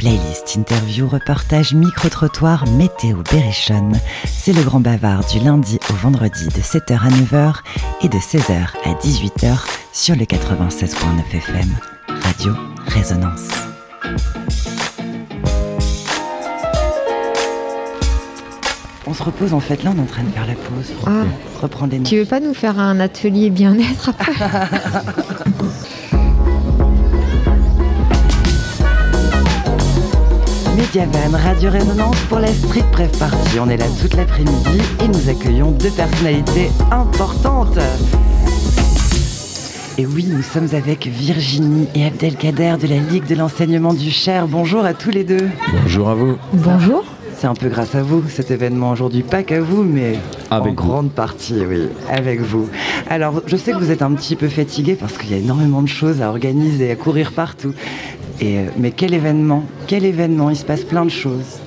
Playlist, interview, reportage, micro-trottoir, météo, berrichonne. C'est le grand bavard du lundi au vendredi de 7h à 9h et de 16h à 18h sur le 96.9 FM. Radio Résonance. On se repose en fait là, on est en train de faire la pause. Ah. Les Tu veux pas nous faire un atelier bien-être après? Mediavan, Radio Résonance pour la Street Pref Party. On est là toute l'après-midi et nous accueillons deux personnalités importantes. Et oui, nous sommes avec Virginie et Abdelkader de la Ligue de l'enseignement du Cher. Bonjour à tous les deux. Bonjour à vous. Bonjour. C'est un peu grâce à vous cet événement aujourd'hui, pas qu'à vous, mais Avec en vous. grande partie, oui, avec vous. Alors, je sais que vous êtes un petit peu fatigué parce qu'il y a énormément de choses à organiser, à courir partout. Et, euh, mais quel événement, quel événement, il se passe plein de choses.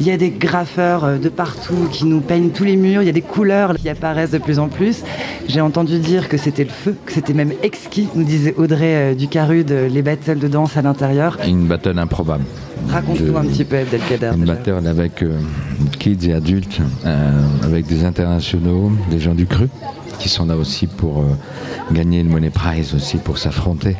Il y a des graffeurs euh, de partout qui nous peignent tous les murs, il y a des couleurs qui apparaissent de plus en plus. J'ai entendu dire que c'était le feu, que c'était même exquis, nous disait Audrey euh, Ducarude, les battles de danse à l'intérieur. Une battle improbable. Raconte-nous un petit peu, Abdelkader. Une déjà. battle avec euh, kids et adultes, euh, avec des internationaux, des gens du cru, qui sont là aussi pour euh, gagner le Money Prize aussi, pour s'affronter.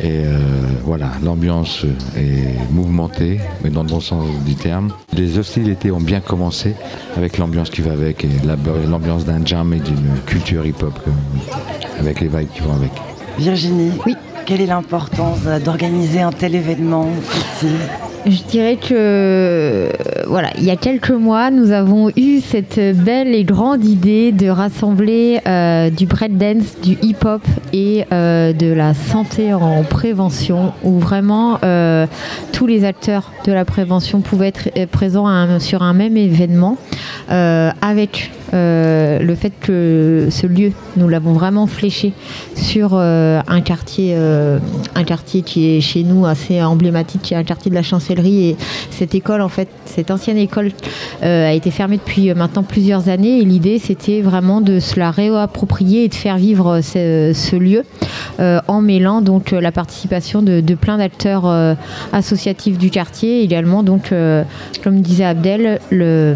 Et euh, voilà, l'ambiance est mouvementée, mais dans le bon sens du terme. Les hostilités ont bien commencé avec l'ambiance qui va avec, et la- l'ambiance d'un jam et d'une culture hip-hop, avec les vibes qui vont avec. Virginie, Oui. quelle est l'importance euh, d'organiser un tel événement ici Je dirais que euh, voilà, il y a quelques mois, nous avons eu cette belle et grande idée de rassembler euh, du breakdance, du hip-hop et euh, de la santé en prévention, où vraiment euh, tous les acteurs de la prévention pouvaient être présents sur un même événement, avec euh, le fait que ce lieu, nous l'avons vraiment fléché sur euh, un quartier, euh, un quartier qui est chez nous assez emblématique, qui est un quartier de la Chancellerie. Et cette école, en fait, cette ancienne école a été fermée depuis maintenant plusieurs années. Et l'idée, c'était vraiment de se la réapproprier et de faire vivre ce, lieu en mêlant donc la participation de, de plein d'acteurs associatifs du quartier, également donc, comme disait Abdel, le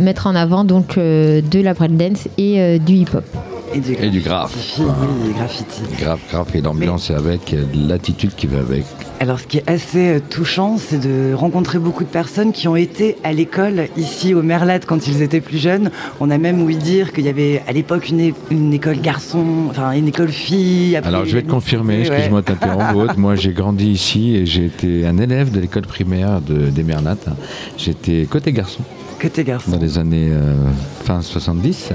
mettre en avant donc euh, de la breakdance et euh, du hip-hop. Et du, Et du graphe. graffiti, Oui, du graffiti. Et l'ambiance est avec, l'attitude qui va avec. Alors, ce qui est assez euh, touchant, c'est de rencontrer beaucoup de personnes qui ont été à l'école ici au Merlat quand ils étaient plus jeunes. On a même ouï dire qu'il y avait à l'époque une, une école garçon, enfin une école fille. après, Alors je vais te confirmer, ouais. excuse-moi de t'interrompre, moi j'ai grandi ici et j'ai été un élève de l'école primaire de, des Mernates. J'étais côté garçon Dans les années euh, fin 70.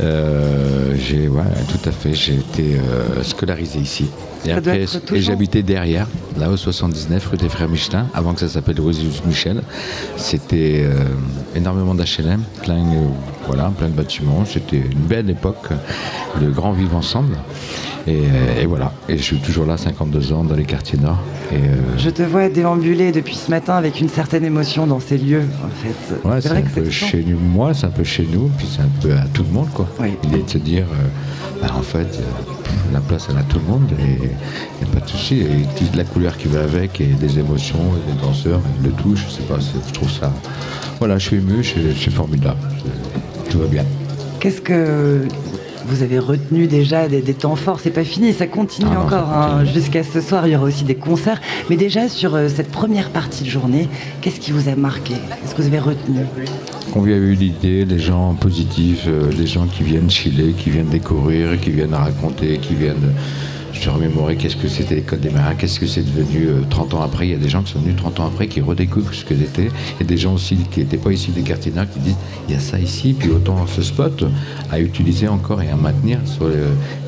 Euh, j'ai ouais, tout à fait, j'ai été euh, scolarisé ici. Et après, j'habitais derrière, là au 79 rue des Frères Michelin, avant que ça s'appelle rue Michel. C'était euh, énormément d'HLM, plein, euh, voilà, plein de bâtiments. C'était une belle époque de grand vivre ensemble. Et, euh, et voilà, et je suis toujours là, 52 ans, dans les quartiers nord. Et, euh, Je te vois déambuler depuis ce matin avec une certaine émotion dans ces lieux, en fait. Ouais, c'est vrai un que c'est chez nous, moi, c'est un peu chez nous, puis c'est un peu à tout le monde, quoi. Oui. L'idée de se dire, euh, bah, en fait, euh, la place, elle a tout le monde, et il n'y a pas de souci. Et toute la couleur qui va avec, et des émotions, et des danseurs, et le tout, je sais pas, je trouve ça. Voilà, je suis ému, c'est formidable. Tout va bien. Qu'est-ce que vous avez retenu déjà des, des temps forts C'est pas fini, ça continue Ah non, encore. hein. Jusqu'à ce soir, il y aura aussi des concerts. Mais déjà, sur euh, cette première partie de journée, qu'est-ce qui vous a marqué? Qu'est-ce que vous avez retenu? L'idée, les gens positifs, euh, les gens qui viennent chiller, qui viennent découvrir, qui viennent raconter, qui viennent se remémorer qu'est-ce que c'était l'école des marins, qu'est-ce que c'est devenu euh, 30 ans après? Il y a des gens qui sont venus 30 ans après qui redécouvrent ce que c'était. Et des gens aussi qui n'étaient pas ici des quartiers nord qui disent il y a ça ici, puis autant ce spot à utiliser encore et à maintenir sur, les-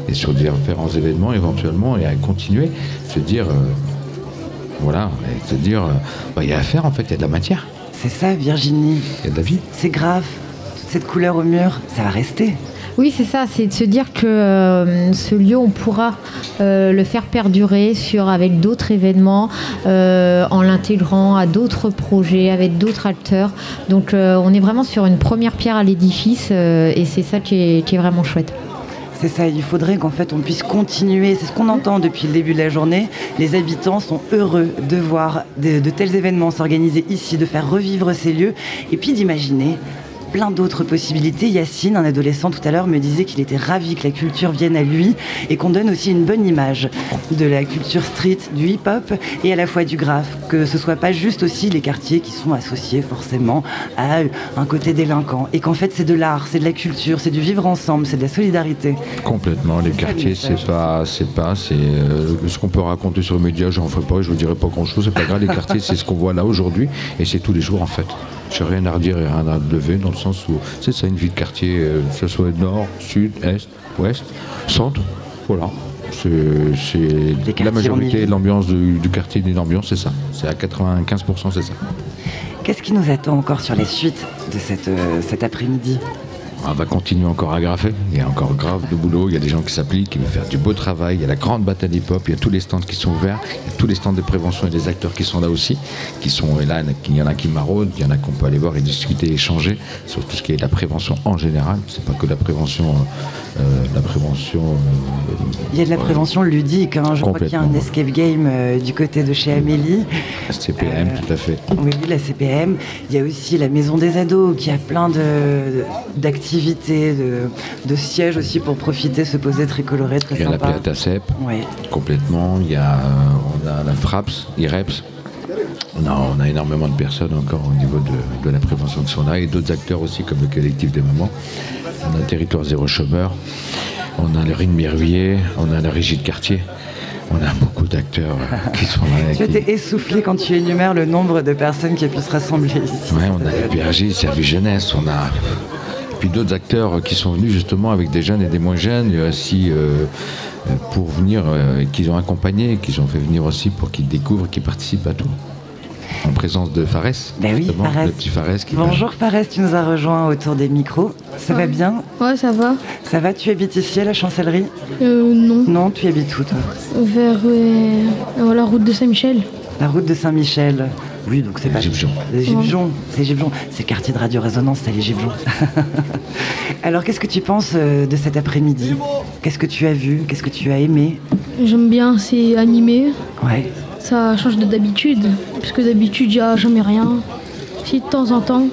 et sur différents événements éventuellement et à continuer. Se dire, euh, voilà, et se dire, euh, bah, il y a à faire en fait, il y a de la matière, C'est ça, Virginie. il y a de la vie. C'est grave. Toute cette couleur au mur, ça va rester. Oui, c'est ça, c'est de se dire que euh, ce lieu, on pourra euh, le faire perdurer sur, avec d'autres événements, euh, en l'intégrant à d'autres projets, avec d'autres acteurs. Donc on est vraiment sur une première pierre à l'édifice et c'est ça qui est, vraiment chouette. C'est ça, il faudrait qu'en fait on puisse continuer. C'est ce qu'on entend depuis le début de la journée. Les habitants sont heureux de voir de tels événements s'organiser ici, de faire revivre ces lieux et puis d'imaginer plein d'autres possibilités. Yacine, un adolescent tout à l'heure, me disait qu'il était ravi que la culture vienne à lui et qu'on donne aussi une bonne image de la culture street, du hip-hop et à la fois du graphe. Que ce soit pas juste aussi les quartiers qui sont associés forcément à un côté délinquant et qu'en fait c'est de l'art, c'est de la culture, c'est du vivre ensemble, c'est de la solidarité. Complètement. Les quartiers, c'est pas, c'est pas, c'est euh, ce qu'on peut raconter sur les médias. J'en ferai pas, je vous dirai pas grand chose. C'est pas grave. Les quartiers, c'est ce qu'on voit là aujourd'hui et c'est tous les jours en fait. J'ai rien à redire et rien à lever dans le sens où c'est ça une vie de quartier, euh, que ce soit nord, sud, est, ouest, centre. Voilà. C'est la majorité de l'ambiance du, du quartier d'une ambiance, c'est ça. C'est à 95%, c'est ça. Qu'est-ce qui nous attend encore sur les suites de cette, euh, cet après-midi? On va continuer encore à graffer. Il y a encore grave de boulot. Il y a des gens qui s'appliquent, qui veulent faire du beau travail. Il y a la grande bataille hip-hop. Il y a tous les stands qui sont ouverts. Il y a tous les stands de prévention et des acteurs qui sont là aussi. Qui sont là. Il y en a qui maraudent. Il y en a qu'on peut aller voir et discuter, échanger sur tout ce qui est la prévention en général. C'est pas que la prévention. euh, la prévention. euh, Il y a de la prévention ludique. hein. Je crois qu'il y a un escape game euh, du côté de chez Amélie. CPM, Euh, tout à fait. Oui, la CPM. Il y a aussi la Maison des Ados qui a plein de- d'activités, de, de sièges aussi pour profiter, se poser très coloré, très Il y a la sympa. PATACEP. Oui. complètement. Il y a, on a la FRAPS, IREPS. On a, on a énormément de personnes encore au niveau de, de la prévention sont là et d'autres acteurs aussi comme le collectif des mamans. On a Territoire Zéro Chômeur, on a le Rhin Mirvier, on a la Régie de quartier. On a beaucoup d'acteurs euh, qui sont là. Tu qui- étais essoufflé quand tu énumères le nombre de personnes qui a pu se rassembler ici. Ouais, on a le PRG, Service Jeunesse, on a puis d'autres acteurs qui sont venus justement avec des jeunes et des moins jeunes, aussi euh, pour venir, euh, qu'ils ont accompagné, qu'ils ont fait venir aussi pour qu'ils découvrent, qu'ils participent à tout. En présence de Fares, Ben oui, justement, Fares. le petit Fares qui Bonjour Fares, tu nous as rejoint autour des micros. Ça va bien Ouais, ça va. Ça va Tu habites ici à la chancellerie Euh, non. Non, tu habites où toi Vers euh, la route de Saint-Michel. La route de Saint-Michel. Oui, donc c'est Les pas. Gibjons. Les Gibjons. C'est Gibjons. C'est le quartier de Radio Résonance, c'est les Gibjons. Alors, qu'est-ce que tu penses euh, de cet après-midi? Qu'est-ce que tu as vu? Qu'est-ce que tu as aimé? J'aime bien, c'est animé. Ouais. Ça change de d'habitude. Parce que d'habitude, il n'y a jamais rien. Si de temps en temps.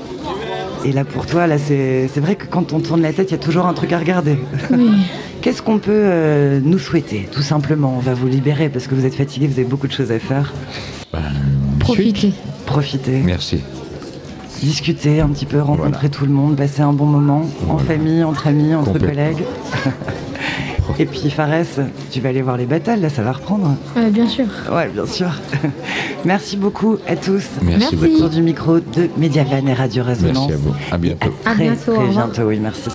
Et là, pour toi, là, c'est c'est vrai que quand on tourne la tête, il y a toujours un truc à regarder. Oui. Qu'est-ce qu'on peut euh, nous souhaiter? Tout simplement, on va vous libérer parce que vous êtes fatigué, vous avez beaucoup de choses à faire. Ben, Profitez. Profitez, Merci. discuter un petit peu, rencontrer Voilà. tout le monde, passer un bon moment en famille, entre amis, entre collègues. Et puis Fares, tu vas aller voir les batailles, là ça va reprendre. Ouais, bien sûr. Ouais, bien sûr. Merci beaucoup à tous. Merci, Merci. beaucoup. Autour du micro de Mediavan et Radio Résonance. Merci à vous. À bientôt. À À très, bientôt, très bientôt, oui, merci.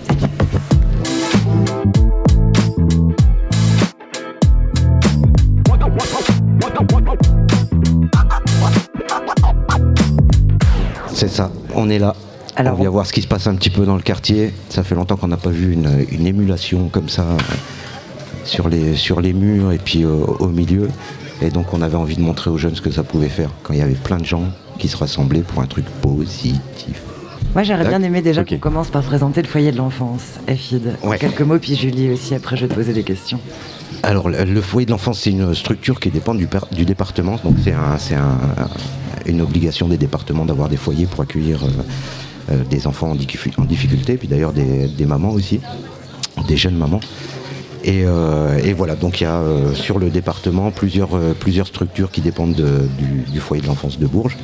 On est là. Alors, on vient on- voir ce qui se passe un petit peu dans le quartier. Ça fait longtemps qu'on n'a pas vu une, une émulation comme ça euh, sur les, sur les murs et puis euh, au milieu. Et donc on avait envie de montrer aux jeunes ce que ça pouvait faire quand il y avait plein de gens qui se rassemblaient pour un truc positif. Moi j'aurais bien aimé déjà qu'on commence par présenter le foyer de l'enfance, Ouais. Quelques mots, puis Julie aussi, après je vais te poser des questions. Alors, le, foyer de l'enfance, c'est une structure qui dépend du, par- du département. Donc, c'est un- c'est un- une obligation des départements d'avoir des foyers pour accueillir euh, euh, des enfants en, difficu- en difficulté, puis d'ailleurs des, mamans aussi, des jeunes mamans. Et, euh, voilà, donc il y a sur le département plusieurs, structures qui dépendent de- du, foyer de l'enfance de Bourges.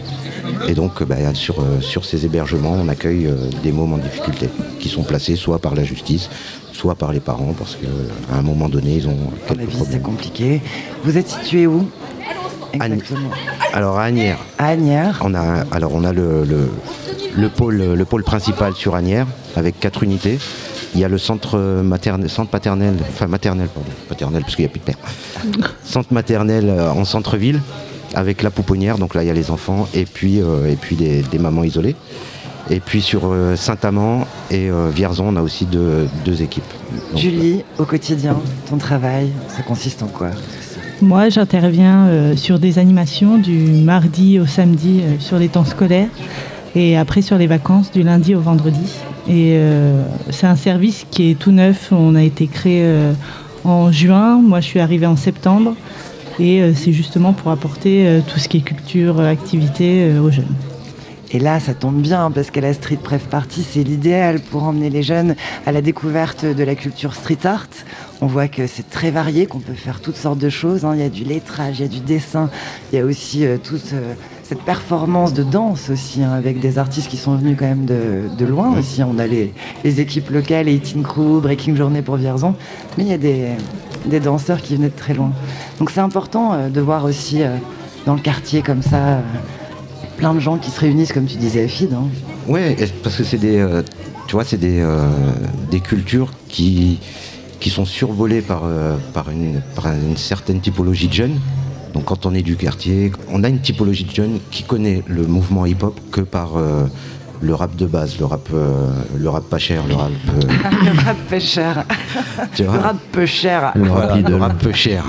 Et donc, bah, sur, ces hébergements, on accueille des mômes en difficulté, qui sont placés soit par la justice, soit par les parents, parce qu'à un moment donné, ils ont la quelques c'est problèmes. compliqué. Vous êtes situé où Exactement. Alors à Agnières, À Agnières. on a, alors on a le, le, le pôle, le pôle principal sur Agnières, avec quatre unités. Il y a le centre maternel, centre paternel, enfin maternel, pardon, paternel parce qu'il n'y a plus de père. Centre maternel euh, en centre-ville, avec la pouponnière, donc là il y a les enfants, et puis, euh, et puis des, des mamans isolées. Et puis sur euh, Saint-Amand et euh, Vierzon, on a aussi deux, deux équipes. Donc, Julie, au quotidien, ton travail, ça consiste en quoi? Moi, j'interviens euh, sur des animations du mardi au samedi euh, sur les temps scolaires et après sur les vacances du lundi au vendredi. Et euh, c'est un service qui est tout neuf. On a été créé euh, en juin. Moi, je suis arrivée en septembre. Et euh, c'est justement pour apporter euh, tout ce qui est culture, euh, activité euh, aux jeunes. Et là, ça tombe bien parce qu'à la Street Pref Party, c'est l'idéal pour emmener les jeunes à la découverte de la culture street art. On voit que c'est très varié, qu'on peut faire toutes sortes de choses. hein. Il y a du lettrage, il y a du dessin, il y a aussi euh, toute euh, cette performance de danse aussi, hein, avec des artistes qui sont venus quand même de, de loin aussi. On a les, les équipes locales, Eating Crew, Breaking Journée pour Vierzon, mais il y a des, des danseurs qui venaient de très loin. Donc c'est important euh, de voir aussi dans le quartier comme ça. Plein de gens qui se réunissent, comme tu disais, Afid. Hein. Ouais, et parce que c'est des, euh, tu vois, c'est des, euh, des cultures qui, qui sont survolées par, euh, par, une, par une certaine typologie de jeunes. Donc quand on est du quartier, on a une typologie de jeunes qui connaît le mouvement hip-hop que par euh, le rap de base, le rap, euh, le rap pas cher, le rap, euh, le rap peu cher. tu Le rap peu cher. Le Voilà, rap le rap peu cher,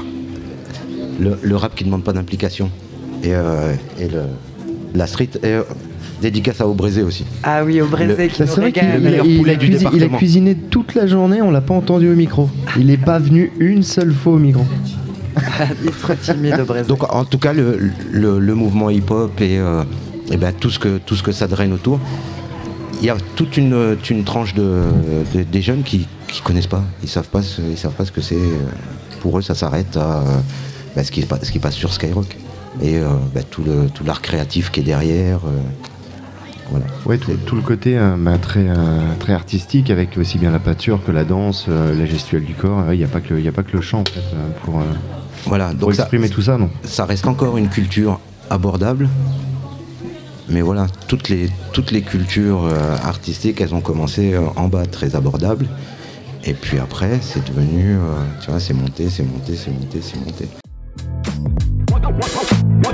le, le rap qui ne demande pas d'implication et, euh, et le, la street. Et, euh, dédicace à Aubrézé aussi. Ah oui, au Brésil qui nous c'est vrai qu'il régale. le meilleur il poulet a, du cuisi- il a cuisiné toute la journée, on l'a pas entendu au micro. Il n'est pas venu une seule fois au micro. Il est trop timide. Donc en tout cas, le, le- le mouvement hip-hop et, euh, et ben, tout, ce que, tout ce que ça draine autour, il y a toute une, une tranche de, de- des jeunes qui ne connaissent pas. Ils savent pas ce, ils savent pas ce que c'est. Pour eux, ça s'arrête à euh, ben, ce, qui, ce qui passe sur Skyrock. Et euh, ben, tout le- tout l'art créatif qui est derrière. euh, voilà. Ouais, tout, tout le côté euh, bah, très, très artistique avec aussi bien la peinture que la danse, la gestuelle du corps. Il n'y a, pas que y a pas que le chant en fait, pour, Voilà, pour donc ça, exprimer tout ça, non ça reste encore une culture abordable. Mais voilà, toutes les, toutes les cultures artistiques, elles ont commencé en bas, très abordables. Et puis après, c'est devenu, tu vois, c'est monté, c'est monté, c'est monté, c'est monté. You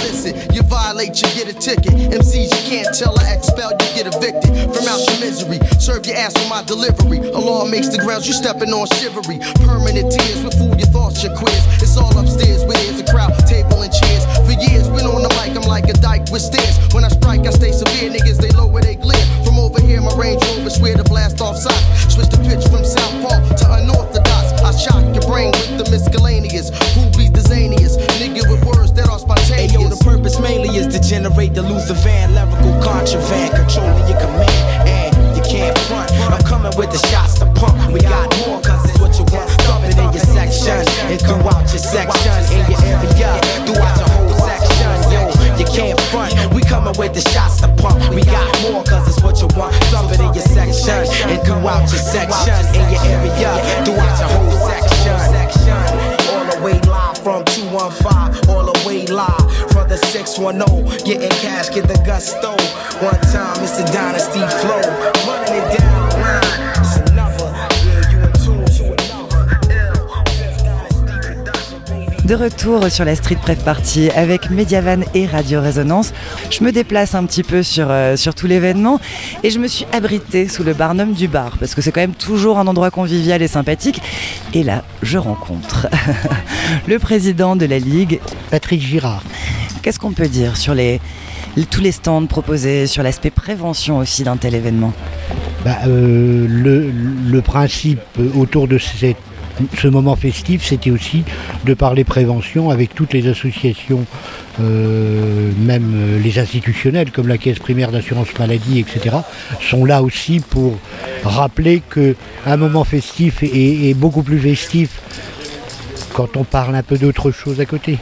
listen, you violate, you get a ticket. MCs, you can't tell or expel, you get evicted from out your misery. Serve your ass with my delivery. A law makes the grounds you stepping on shivery. Permanent tears with fool your thoughts, your quiz. It's all upstairs where there's a crowd, table and chairs. For years, been on the mic, I'm like a dyke with stairs. When I strike, I stay severe. Niggas, they lower they glare. From over here, my Range Rover swear to blast off sight. Switch the pitch is to Luther Van lyrical contraband, controlling your command, and you can't front. I'm coming with the shots to pump. We got more, cause it's what you want. Thumping in your section, and throughout your section, in your area, throughout your whole section. Yo, you can't front. We coming with the shots to pump. We got more, cause it's what you want. Thumping in your section, and throughout your section, in your area, throughout your whole section. All the way live from 215, the 610. Getting cash, get the gusto. One time, it's a dynasty flow. Running it down the line, it's another. Yeah, you in tune to another. Ill. Fifth Dynasty production, baby. De retour sur la Street Pref Party avec Mediavan et Radio Résonance. Je me déplace un petit peu sur, euh, sur tout l'événement et je me suis abritée sous le barnum du bar parce que c'est quand même toujours un endroit convivial et sympathique. Et là, je rencontre le président de la Ligue. Patrick Girard. Qu'est-ce qu'on peut dire sur tous les stands proposés, sur l'aspect prévention aussi d'un tel événement? Bah, euh, le, principe autour de ce moment festif, c'était aussi de parler prévention avec toutes les associations, euh, même les institutionnelles comme la Caisse primaire d'assurance maladie, etc., sont là aussi pour rappeler qu'un moment festif est, est beaucoup plus festif quand on parle un peu d'autre chose à côté.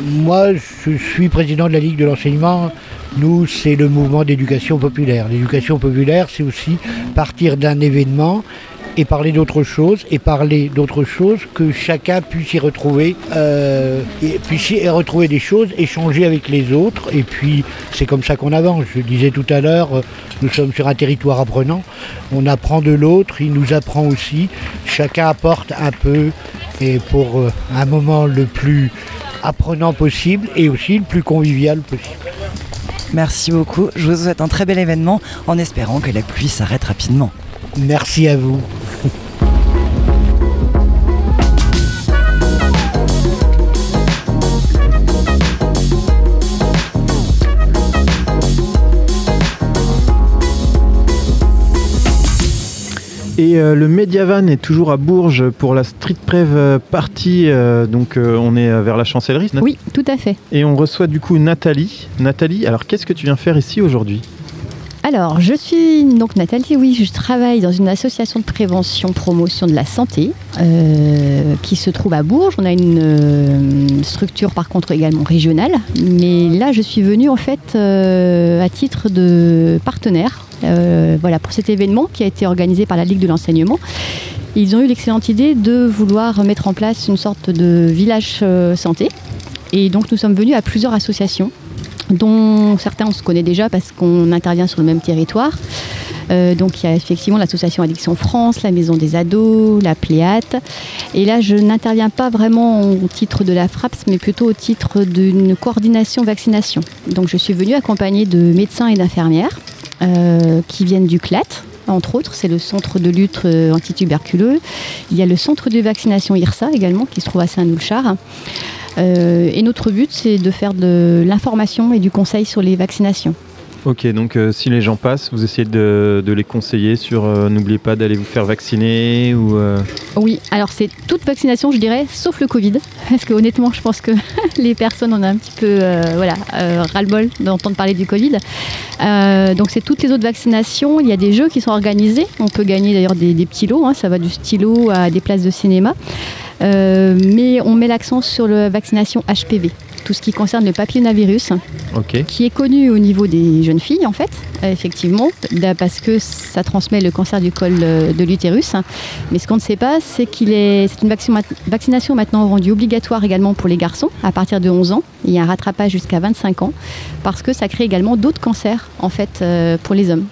Moi, je suis président de la Ligue de l'enseignement. Nous, c'est le mouvement d'éducation populaire. L'éducation populaire, c'est aussi partir d'un événement et parler d'autre chose, et parler d'autre chose que chacun puisse y retrouver, euh, et puisse y retrouver des choses, échanger avec les autres, et puis c'est comme ça qu'on avance. Je disais tout à l'heure, euh, nous sommes sur un territoire apprenant, on apprend de l'autre, il nous apprend aussi, chacun apporte un peu, et pour euh, un moment le plus apprenant possible, et aussi le plus convivial possible. Merci beaucoup. Je vous souhaite un très bel événement en espérant que la pluie s'arrête rapidement. Merci à vous. Et euh, le Mediavan est toujours à Bourges pour la Street Prev euh, Party. euh, donc euh, on est vers la chancellerie. Oui, tout à fait. Et on reçoit du coup Nathalie. Nathalie, alors qu'est-ce que tu viens faire ici aujourd'hui? Alors, je suis donc Nathalie, oui, je travaille dans une association de prévention, promotion de la santé euh, qui se trouve à Bourges. On a une euh, structure par contre également régionale, mais là je suis venue en fait euh, à titre de partenaire voilà, pour cet événement qui a été organisé par la Ligue de l'enseignement. Ils ont eu l'excellente idée de vouloir mettre en place une sorte de village euh, santé. Et donc nous sommes venus à plusieurs associations dont certains on se connaît déjà parce qu'on intervient sur le même territoire. Euh, donc il y a effectivement l'association Addiction France, la Maison des Ados, la Pléate. Et là, je n'interviens pas vraiment au titre de la FRAPS, mais plutôt au titre d'une coordination vaccination. Donc je suis venue accompagnée de médecins et d'infirmières euh, qui viennent du CLAT. Entre autres, c'est le centre de lutte euh, antituberculeux. Il y a le centre de vaccination IRSA également, qui se trouve à Saint-Noulchard. Euh, et notre but, c'est de faire de l'information et du conseil sur les vaccinations. Ok, donc euh, si les gens passent, vous essayez de, les conseiller sur euh, n'oubliez pas d'aller vous faire vacciner ou. euh, Oui, alors c'est toute vaccination, je dirais, sauf le Covid. Parce que honnêtement, je pense que les personnes en ont un petit peu euh, voilà, ras-le-bol d'entendre parler du Covid. Donc c'est toutes les autres vaccinations. Il y a des jeux qui sont organisés. On peut gagner d'ailleurs des, petits lots. hein. Ça va du stylo à des places de cinéma. Mais on met l'accent sur la vaccination HPV, tout ce qui concerne le papillomavirus qui est connu au niveau des jeunes filles en fait, euh, effectivement, da- parce que ça transmet le cancer du col euh, de l'utérus. Mais ce qu'on ne sait pas, c'est qu'il est, c'est une vaccin- vaccination maintenant rendue obligatoire également pour les garçons à partir de 11 ans. Il y a un rattrapage jusqu'à 25 ans parce que ça crée également d'autres cancers en fait euh, pour les hommes.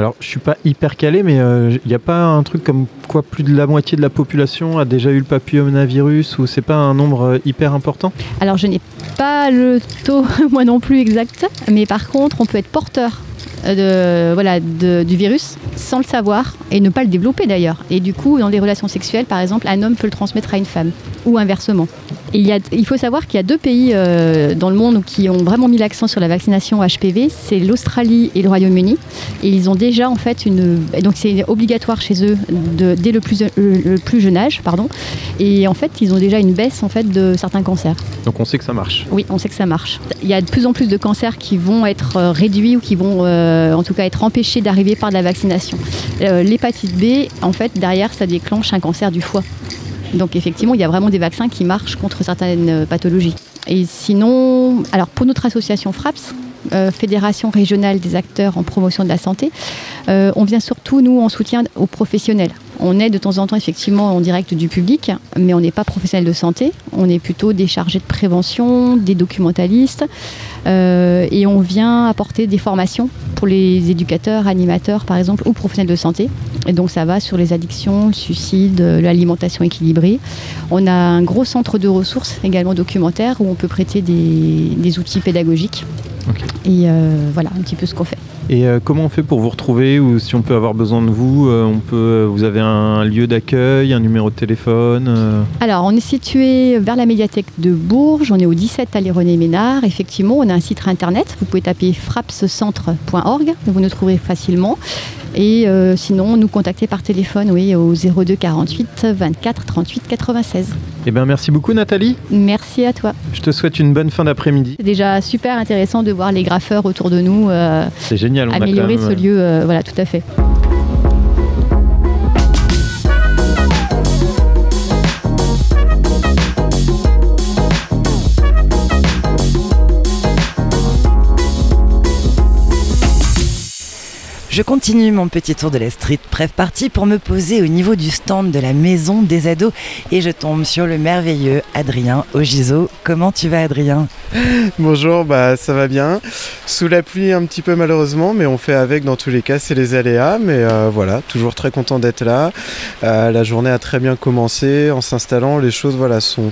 Alors, je suis pas hyper calé, mais il n'y a pas un truc comme quoi plus de la moitié de la population a déjà eu le papillomavirus ou c'est pas un nombre euh, hyper important? Alors je n'ai pas le taux, moi non plus exact, mais par contre on peut être porteur. euh, de, voilà, de- du virus sans le savoir et ne pas le développer d'ailleurs. Et du coup, dans les relations sexuelles, par exemple, un homme peut le transmettre à une femme ou inversement. Et il, y a, il faut savoir qu'il y a deux pays euh, dans le monde qui ont vraiment mis l'accent sur la vaccination HPV, c'est l'Australie et le Royaume-Uni. Et ils ont déjà en fait une, donc c'est obligatoire chez eux de, dès le plus, le, le plus jeune âge, pardon. Et en fait, ils ont déjà une baisse en fait de certains cancers. Donc on sait que ça marche. Oui, on sait que ça marche. Il y a de plus en plus de cancers qui vont être euh, réduits ou qui vont euh, en tout cas être empêchés d'arriver par de la vaccination. Euh, L'hépatite B, en fait, derrière, ça déclenche un cancer du foie. Donc effectivement, il y a vraiment des vaccins qui marchent contre certaines euh, pathologies. Et sinon, alors pour notre association FRAPS, euh, Fédération régionale des acteurs en promotion de la santé, euh, on vient surtout, nous, en soutien aux professionnels. On est de temps en temps effectivement en direct du public, mais on n'est pas professionnel de santé. On est plutôt des chargés de prévention, des documentalistes, euh, et on vient apporter des formations pour les éducateurs, animateurs par exemple, ou professionnels de santé. Et donc ça va sur les addictions, le suicide, l'alimentation équilibrée. On a un gros centre de ressources également documentaire où on peut prêter des outils pédagogiques. Et euh, voilà un petit peu ce qu'on fait. Et euh, comment on fait pour vous retrouver ou si on peut avoir besoin de vous euh, on peut, Vous avez un lieu d'accueil, un numéro de téléphone euh, Alors, on est situé vers la médiathèque de Bourges. On est au 17 allée René Ménard. Effectivement, on a un site internet. Vous pouvez taper frapscentre.org. Vous nous trouverez facilement. Et euh, sinon, nous contacter par téléphone, oui, au 02 48 24 38 96. Eh bien, merci beaucoup Nathalie. Merci à toi. Je te souhaite une bonne fin d'après-midi. C'est déjà super intéressant de voir les graffeurs autour de nous euh, C'est génial. On a quand améliorer même, ce euh, lieu. euh, voilà, tout à fait. Je continue mon petit tour de la street pref party pour me poser au niveau du stand de la maison des ados et je tombe sur le merveilleux Adrien Ogiso. Comment tu vas Adrien? Bonjour, bah ça va bien. Sous la pluie un petit peu malheureusement, mais on fait avec dans tous les cas, c'est les aléas. Mais euh, voilà, toujours très content d'être là. Euh, la journée a très bien commencé en s'installant. Les choses voilà sont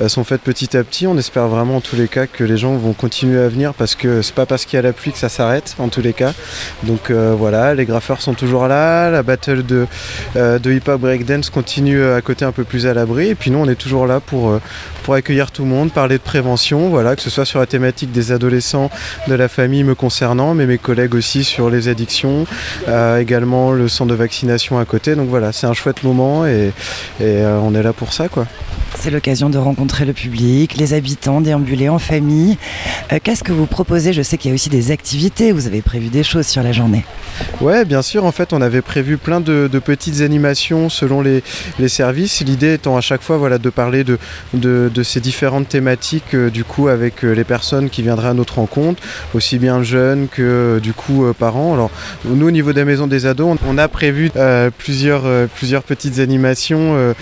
euh, sont faites petit à petit. On espère vraiment en tous les cas que les gens vont continuer à venir parce que c'est pas parce qu'il y a la pluie que ça s'arrête en tous les cas. Donc voilà, les graffeurs sont toujours là, la battle de, de hip-hop breakdance continue à côté un peu plus à l'abri. Et puis nous, on est toujours là pour, pour accueillir tout le monde, parler de prévention, voilà, que ce soit sur la thématique des adolescents, de la famille me concernant, mais mes collègues aussi sur les addictions, également le centre de vaccination à côté. Donc voilà, c'est un chouette moment et, on est là pour ça, quoi. C'est l'occasion de rencontrer le public, les habitants, déambuler en famille. Euh, Qu'est-ce que vous proposez? Je sais qu'il y a aussi des activités, vous avez prévu des choses sur la journée. Ouais, bien sûr, en fait, on avait prévu plein de, petites animations selon les, services. L'idée étant à chaque fois voilà, de parler de, ces différentes thématiques, euh, du coup, avec euh, les personnes qui viendraient à notre rencontre, aussi bien jeunes que, euh, du coup, parents. Alors, nous, au niveau des maisons des ados, on, on a prévu plusieurs, plusieurs petites animations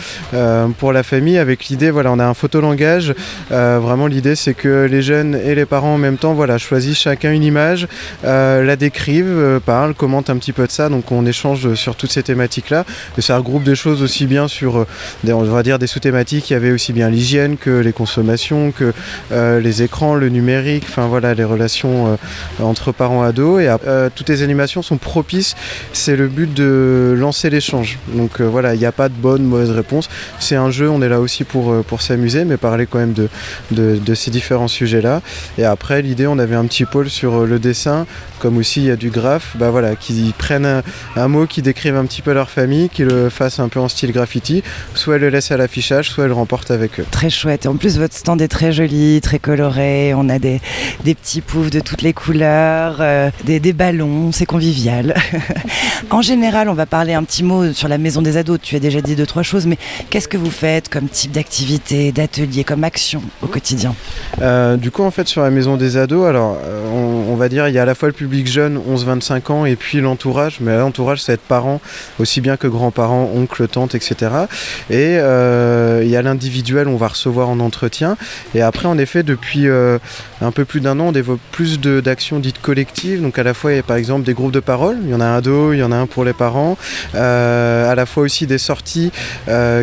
pour la famille avec l'idée, voilà, on a un photolangage. Vraiment, l'idée, c'est que les jeunes et les parents en même temps, voilà, choisissent chacun une image, la décrivent, parlent, commentent un petit peu de ça. Donc, on échange sur toutes ces thématiques-là. Et ça regroupe des choses aussi bien sur, euh, on va dire, des sous-thématiques. Il y avait aussi bien l'hygiène que les consommations, que euh, les écrans, le numérique, enfin voilà, les relations euh, entre parents et ados. Et toutes les animations sont propices. C'est le but de lancer l'échange. Donc voilà, il n'y a pas de bonne, mauvaise réponse. C'est un jeu, on est là aussi pour, s'amuser, mais parler quand même de, ces différents sujets-là. Et après, l'idée, on avait un petit pôle sur le dessin, comme aussi il y a du graphe, bah voilà, qui prennent un, un mot, qui décrivent un petit peu leur famille, qui le fassent un peu en style graffiti, soit le laissent à l'affichage, soit le remportent avec eux. Très chouette. Et en plus, votre stand est très joli, très coloré. On a des, des petits poufs de toutes les couleurs, euh, des, des ballons, c'est convivial. en général, on va parler un petit mot sur la maison des ados. Tu as déjà dit deux, trois choses, mais qu'est-ce que vous faites comme type d'activité, d'atelier, comme action au quotidien? Euh, du coup, en fait, sur la maison des ados, alors, euh, on, on va dire, il y a à la fois le public jeune, 11-25 ans, et puis l'entourage. Mais l'entourage, ça va être parents, aussi bien que grands-parents, oncles, tantes, etc. Et euh, il y a l'individuel, on va recevoir en entretien. Et après, en effet, depuis euh, un peu plus d'un an, on développe plus d'actions dites collectives. Donc, à la fois, il y a par exemple des groupes de parole. Il y en a un ado, il y en a un pour les parents. Euh, à la fois aussi des sorties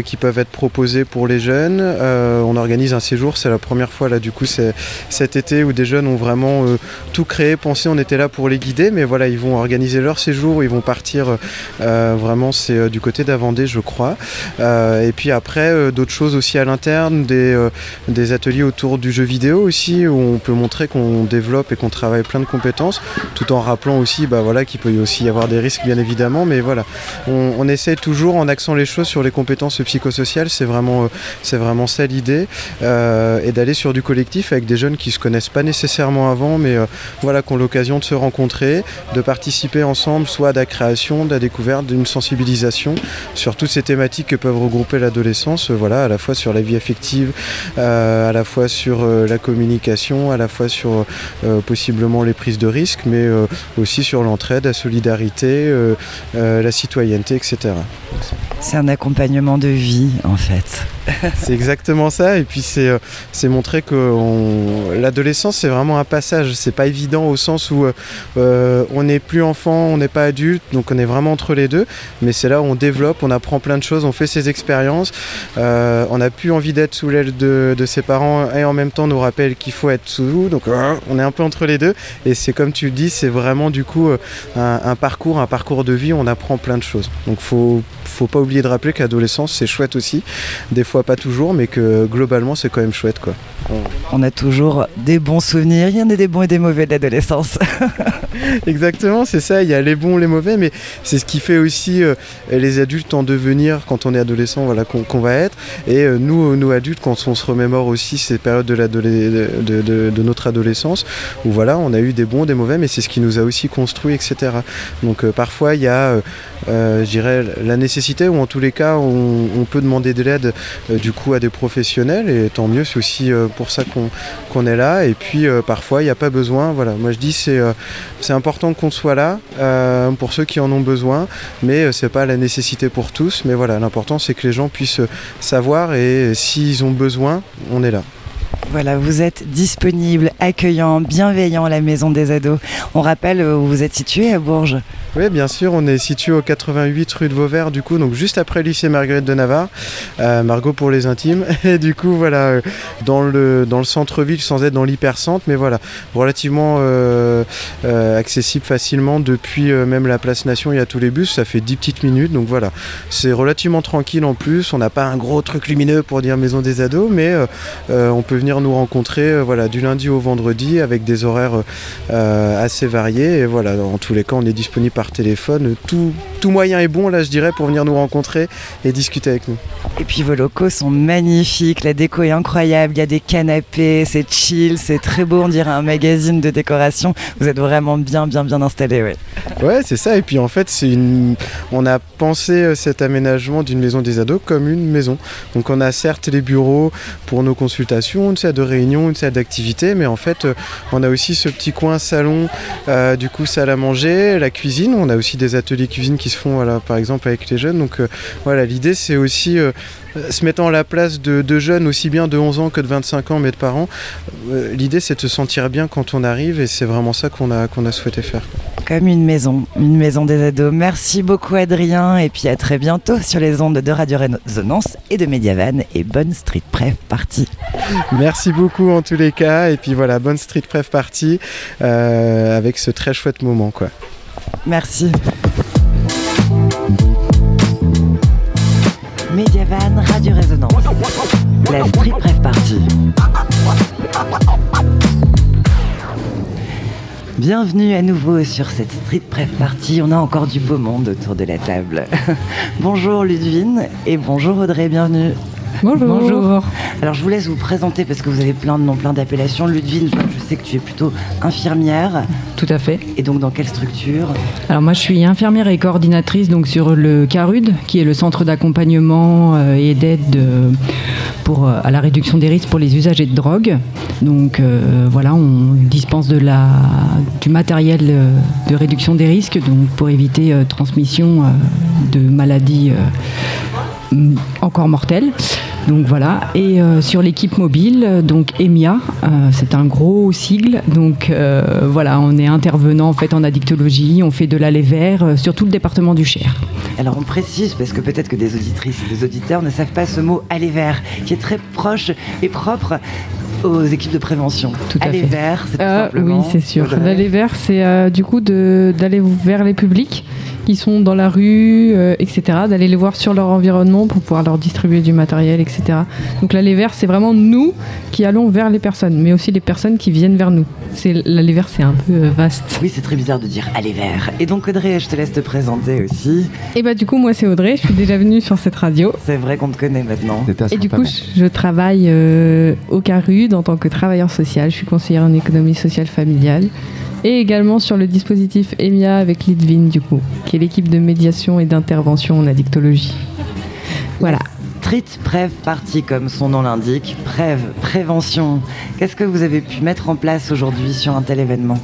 qui peuvent être proposées pour les jeunes. On organise un séjour, c'est la première fois là, du coup, cet été où des jeunes ont vraiment tout créé, pensé, on était là pour les guider, mais voilà, ils vont organiser leur séjour, ils vont partir euh, vraiment, c'est euh, du côté d'Avendée, je crois. Euh, et puis après, d'autres choses aussi à l'interne, des, des ateliers autour du jeu vidéo aussi, où on peut montrer qu'on développe et qu'on travaille plein de compétences, tout en rappelant aussi bah, voilà, qu'il peut aussi y avoir des risques, bien évidemment, mais voilà, on, on essaie toujours en axant les choses sur les compétences psychosociales, c'est vraiment, c'est vraiment ça l'idée, et d'aller sur du collectif avec des jeunes qui se connaissent pas nécessairement avant, mais voilà, qui ont l'occasion de se rencontrer, de participer ensemble, soit à la création, de la découverte, d'une sensibilisation sur toutes ces thématiques que peuvent regrouper l'adolescence, euh, voilà, à la fois sur la vie affective, euh, à la fois sur euh, la communication, à la fois sur possiblement les prises de risques, mais aussi sur l'entraide, la solidarité, la citoyenneté, etc. C'est un accompagnement de vie, en fait. c'est exactement ça. Et puis c'est euh, montrer que on- l'adolescence c'est vraiment un passage. C'est pas évident au sens où euh, on n'est plus enfant, on n'est pas adulte, donc on est vraiment entre les deux. Mais c'est là où on développe, on apprend plein de choses, on fait ses expériences. Euh, on n'a plus envie d'être sous l'aile de, de ses parents et en même temps nous rappelle qu'il faut être sous nous. Donc euh, on est un peu entre les deux. Et c'est comme tu le dis, c'est vraiment du coup euh, un, un parcours, un parcours de vie. On apprend plein de choses. Donc faut faut pas oublier de rappeler que l'adolescence c'est chouette aussi. Des fois pas toujours, mais que globalement c'est quand même chouette quoi. On a toujours des bons souvenirs, il y en a des bons et des mauvais de l'adolescence. Exactement, c'est ça. Il y a les bons, les mauvais, mais c'est ce qui fait aussi euh, les adultes en devenir quand on est adolescent, voilà, qu'on va être. Et euh, nous, nous adultes, quand on se remémore aussi ces périodes de, notre adolescence, où voilà, on a eu des bons, des mauvais, mais c'est ce qui nous a aussi construit, etc. Donc euh, parfois, il y a, euh, euh, je dirais, la nécessité, ou en tous les cas, on, peut demander de l'aide euh, du coup à des professionnels, et tant mieux, c'est aussi euh, pour ça qu'on est là. Et puis euh, parfois, il n'y a pas besoin. Voilà, moi je dis euh, c'est important qu'on soit là euh, pour ceux qui en ont besoin, mais euh, c'est pas la nécessité pour tous. Mais voilà, l'important c'est que les gens puissent euh, savoir et s'ils ont besoin, on est là. Voilà, vous êtes disponible, accueillant, bienveillant la Maison des Ados. On rappelle où vous êtes situé à Bourges. Oui, bien sûr, on est situé au 88 rue de Vauvert, du coup, donc juste après le lycée Marguerite de Navarre, euh, Margot pour les intimes. Et du coup, voilà, euh, dans le, centre-ville, sans être dans l'hypercentre, mais voilà, relativement euh, accessible facilement depuis même la place Nation. Il y a tous les bus, ça fait 10 petites minutes, donc voilà, c'est relativement tranquille en plus. On n'a pas un gros truc lumineux pour dire maison des ados, mais on peut venir nous rencontrer, voilà, du lundi au vendredi avec des horaires assez variés. Et voilà, en tous les cas, on est disponible par téléphone. Tout, tout moyen est bon, là, je dirais, pour venir nous rencontrer et discuter avec nous. Et puis vos locaux sont magnifiques, la déco est incroyable, il y a des canapés, c'est chill, c'est très beau, on dirait un magazine de décoration. Vous êtes vraiment bien, bien, bien installé, ouais. Ouais, c'est ça. Et puis en fait, c'est une. On a pensé euh, cet aménagement d'une maison des ados comme une maison. Donc on a certes les bureaux pour nos consultations, une salle de réunion, une salle d'activité, mais en fait, euh, on a aussi ce petit coin salon, euh, du coup salle à manger, la cuisine. On a aussi des ateliers cuisine qui se font, voilà, par exemple avec les jeunes. Donc euh, voilà, l'idée c'est aussi euh, se mettant à la place de, de jeunes aussi bien de 11 ans que de 25 ans, mais de parents. Euh, l'idée c'est de se sentir bien quand on arrive, et c'est vraiment ça qu'on a qu'on a souhaité faire. Comme une maison, une maison des ados. Merci beaucoup Adrien et puis à très bientôt sur les ondes de Radio Résonance et de Mediavan et bonne street pref partie. Merci beaucoup en tous les cas. Et puis voilà, bonne street pref party euh, avec ce très chouette moment. quoi. Merci. Mediavan Radio Résonance. La street pref party. Bienvenue à nouveau sur cette street pref party. On a encore du beau monde autour de la table. bonjour Ludwine et bonjour Audrey, bienvenue. Bonjour. Bonjour. Alors je vous laisse vous présenter parce que vous avez plein de noms, plein d'appellations. Ludwine, je sais que tu es plutôt infirmière. Tout à fait. Et donc dans quelle structure Alors moi je suis infirmière et coordinatrice donc sur le CARUD qui est le centre d'accompagnement euh, et d'aide euh, pour euh, à la réduction des risques pour les usagers de drogue. Donc euh, voilà, on dispense de la du matériel de réduction des risques donc pour éviter euh, transmission euh, de maladies euh, encore mortelles. Donc voilà, et euh, sur l'équipe mobile, euh, donc EMIA, euh, c'est un gros sigle. Donc euh, voilà, on est intervenant en fait en addictologie, on fait de l'allée vert euh, sur tout le département du Cher. Alors on précise parce que peut-être que des auditrices et des auditeurs ne savent pas ce mot aller vert qui est très proche et propre aux équipes de prévention. Tout à aller fait. vert, c'est tout Euh, simplement. oui, c'est sûr. Audrey. L'aller vert, c'est euh, du coup d'aller vers les publics? Qui sont dans la rue, euh, etc., d'aller les voir sur leur environnement pour pouvoir leur distribuer du matériel, etc. Donc l'aller vert, c'est vraiment nous qui allons vers les personnes, mais aussi les personnes qui viennent vers nous. C'est L'aller vert, c'est un peu euh, vaste. Oui, c'est très bizarre de dire aller vert. Et donc Audrey, je te laisse te présenter aussi. Et bah du coup, moi c'est Audrey, je suis déjà venue sur cette radio. C'est vrai qu'on te connaît maintenant. Et du coup, je, je travaille euh, au CARUD en tant que travailleur social. Je suis conseillère en économie sociale familiale. Et également sur le dispositif EMIA avec Litvin, du coup, qui est l'équipe de médiation et d'intervention en addictologie. Voilà. Street Prev Party, comme son nom l'indique, Prev, prévention. Qu'est-ce que vous avez pu mettre en place aujourd'hui sur un tel événement?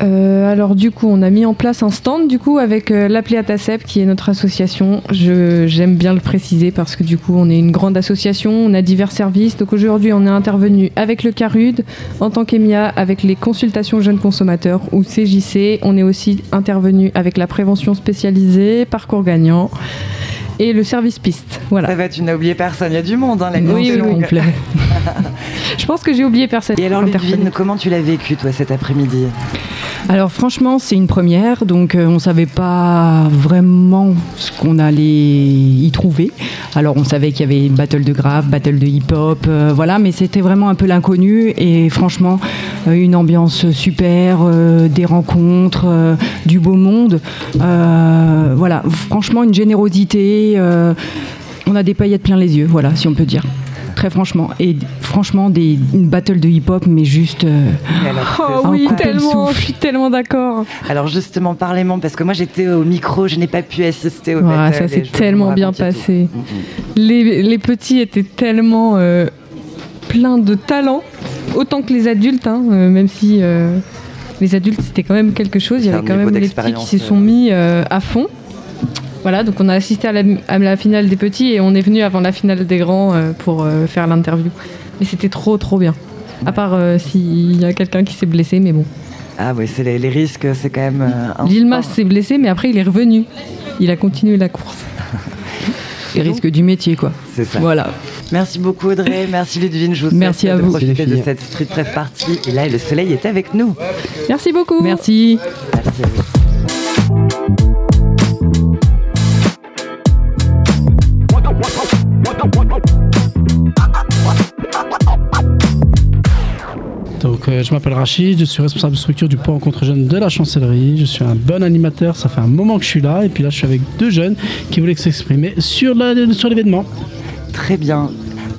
Euh, alors du coup, on a mis en place un stand du coup avec euh, l'appli Atacep qui est notre association. Je- J'aime bien le préciser parce que du coup, on est une grande association, on a divers services. Donc aujourd'hui, on est intervenu avec le CARUD en tant qu'EMIA, avec les consultations jeunes consommateurs ou CJC. On est aussi intervenu avec la prévention spécialisée, parcours gagnant et le service piste. Voilà. Ça va, tu n'as oublié personne, il y a du monde, hein, la Oui, oui. Je pense que j'ai oublié personne. Et alors Ludwine, comment tu l'as vécu toi cet après-midi? Alors franchement, c'est une première, donc euh, on savait pas vraiment ce qu'on allait y trouver. Alors on savait qu'il y avait battle de grave, battle de hip-hop, euh, voilà, mais c'était vraiment un peu l'inconnu et franchement euh, une ambiance super, des rencontres, du beau monde, voilà, franchement une générosité. on a des paillettes plein les yeux, voilà, si on peut dire. Très franchement. Et franchement, des, une battle de hip-hop, mais juste. euh, Oh un oui, tellement, je suis tellement d'accord. Alors justement, parlez-moi, parce que moi j'étais au micro, je n'ai pas pu assister au Ouais, battle ça s'est tellement me bien passé. Mm, Les, les petits étaient tellement euh, pleins de talent, autant que les adultes, hein, euh, même si euh, les adultes c'était quand même quelque chose. Il y avait quand même les petits qui se sont euh. mis à fond. Voilà, donc on a assisté à la, à la finale des petits et on est venu avant la finale des grands euh, pour euh, faire l'interview. Mais c'était trop trop bien. À part euh, s'il y a quelqu'un qui s'est blessé, mais bon. Ah oui, c'est les, les risques, c'est quand même. euh, sport. s'est blessé, mais après il est revenu. Il a continué la course. Les risques du métier, quoi. C'est ça. Voilà. Merci beaucoup Audrey, merci Ludivine, je vous Merci souhaite à de vous. profiter de cette street prep party. Et là, le soleil est avec nous. Merci beaucoup. Merci. Merci à vous. Donc, euh, je m'appelle Rachid, je suis responsable de structure du pont rencontre jeunes de la chancellerie. Je suis un bon animateur, ça fait un moment que je suis là. Et puis là, je suis avec deux jeunes qui voulaient s'exprimer sur la- sur l'événement. Très bien.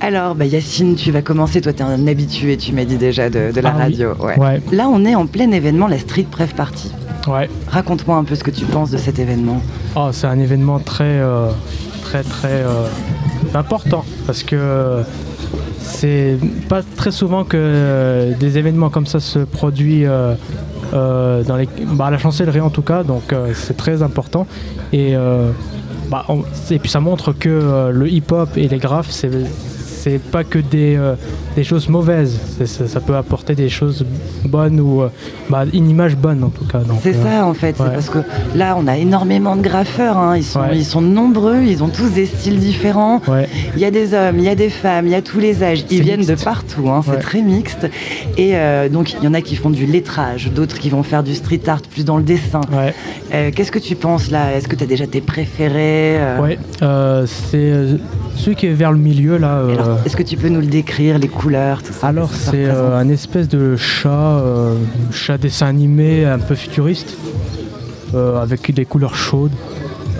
Alors, bah, Yacine, tu vas commencer. Toi, tu es un habitué, tu m'as dit déjà, de, de la Ah oui. radio. Ouais. Ouais. Là, on est en plein événement, la Street Pref Party. Ouais. Raconte-moi un peu ce que tu penses de cet événement. Oh, c'est un événement très, euh, très, très euh, important parce que euh, c'est pas très souvent que euh, des événements comme ça se produisent euh, euh, dans les, bah, à la chancellerie en tout cas, donc c'est très important. Et, bah, et puis ça montre que le hip-hop et les graphes, c'est c'est pas que des, euh, des choses mauvaises, ça peut apporter des choses bonnes ou euh, bah, une image bonne en tout cas. C'est euh, ça en fait, ouais. parce que là on a énormément de graffeurs, hein. ils, sont, Ouais. ils sont nombreux, ils ont tous des styles différents. Ouais. Il y a des hommes, il y a des femmes, il y a tous les âges, ils viennent de partout, hein. c'est très mixte. Et euh, donc il y en a qui font du lettrage, d'autres qui vont faire du street art plus dans le dessin. Euh, Qu'est-ce que tu penses là? Est-ce que tu as déjà tes préférés euh? Ouais, euh, c'est euh, celui qui est vers le milieu là. euh, Alors, Est-ce que tu peux nous le décrire, les couleurs, tout ça alors c'est euh, un espèce de chat, euh, chat dessin animé un peu futuriste, avec des couleurs chaudes,